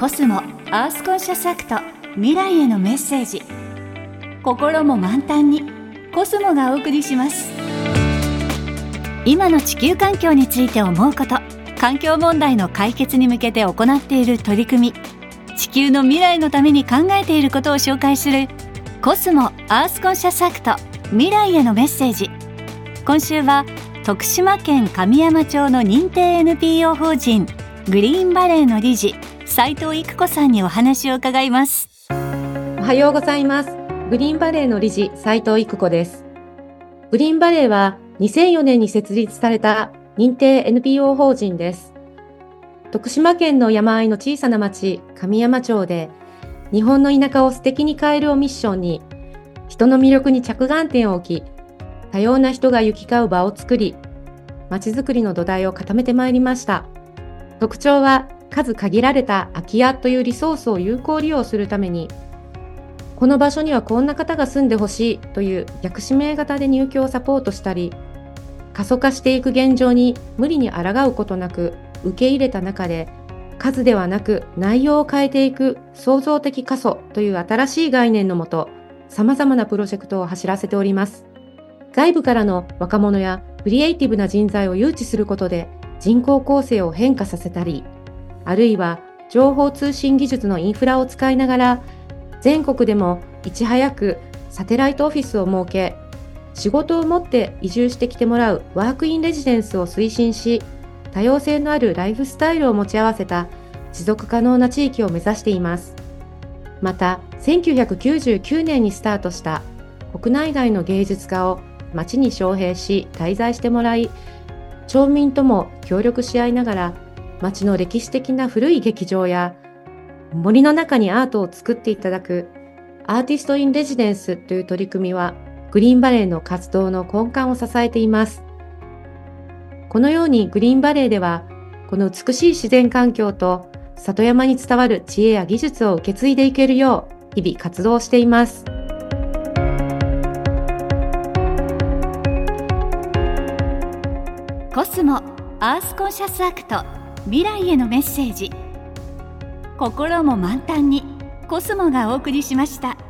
コスモアースコンシャスアクト未来へのメッセージ。心も満タンにコスモがお送りします。今の地球環境について思うこと環境問題の解決に向けて行っている取り組み。地球の未来のために考えていることを紹介するコスモアースコンシャスアクト未来へのメッセージ。今週は徳島県神山町の認定 NPO 法人グリーンバレーの理事斉藤育子さんにお話を伺います。おはようございます。グリーンバレーの理事斉藤育子です。グリーンバレーは2004年に設立された認定 NPO 法人です。徳島県の山あいの小さな町神山町で日本の田舎を素敵に変えるをミッションに人の魅力に着眼点を置き多様な人が行き交う場を作り町づくりの土台を固めてまいりました。特徴は数限られた空き家というリソースを有効利用するためにこの場所にはこんな方が住んでほしいという逆指名型で入居をサポートしたり過疎化していく現状に無理に抗うことなく受け入れた中で数ではなく内容を変えていく創造的過疎という新しい概念のもと様々なプロジェクトを走らせております。外部からの若者やクリエイティブな人材を誘致することで人口構成を変化させたり、あるいは情報通信技術のインフラを使いながら、全国でもいち早くサテライトオフィスを設け、仕事を持って移住してきてもらうワークインレジデンスを推進し、多様性のあるライフスタイルを持ち合わせた持続可能な地域を目指しています。また、1999年にスタートした国内外の芸術家を町に招聘し滞在してもらい、町民とも協力し合いながら町の歴史的な古い劇場や森の中にアートを作っていただくアーティスト・イン・レジデンスという取り組みはグリーンバレーの活動の根幹を支えています。このようにグリーンバレーではこの美しい自然環境と里山に伝わる知恵や技術を受け継いでいけるよう日々活動しています。コスモアースコンシャスアクト未来へのメッセージ心も満タンにコスモがお送りしました。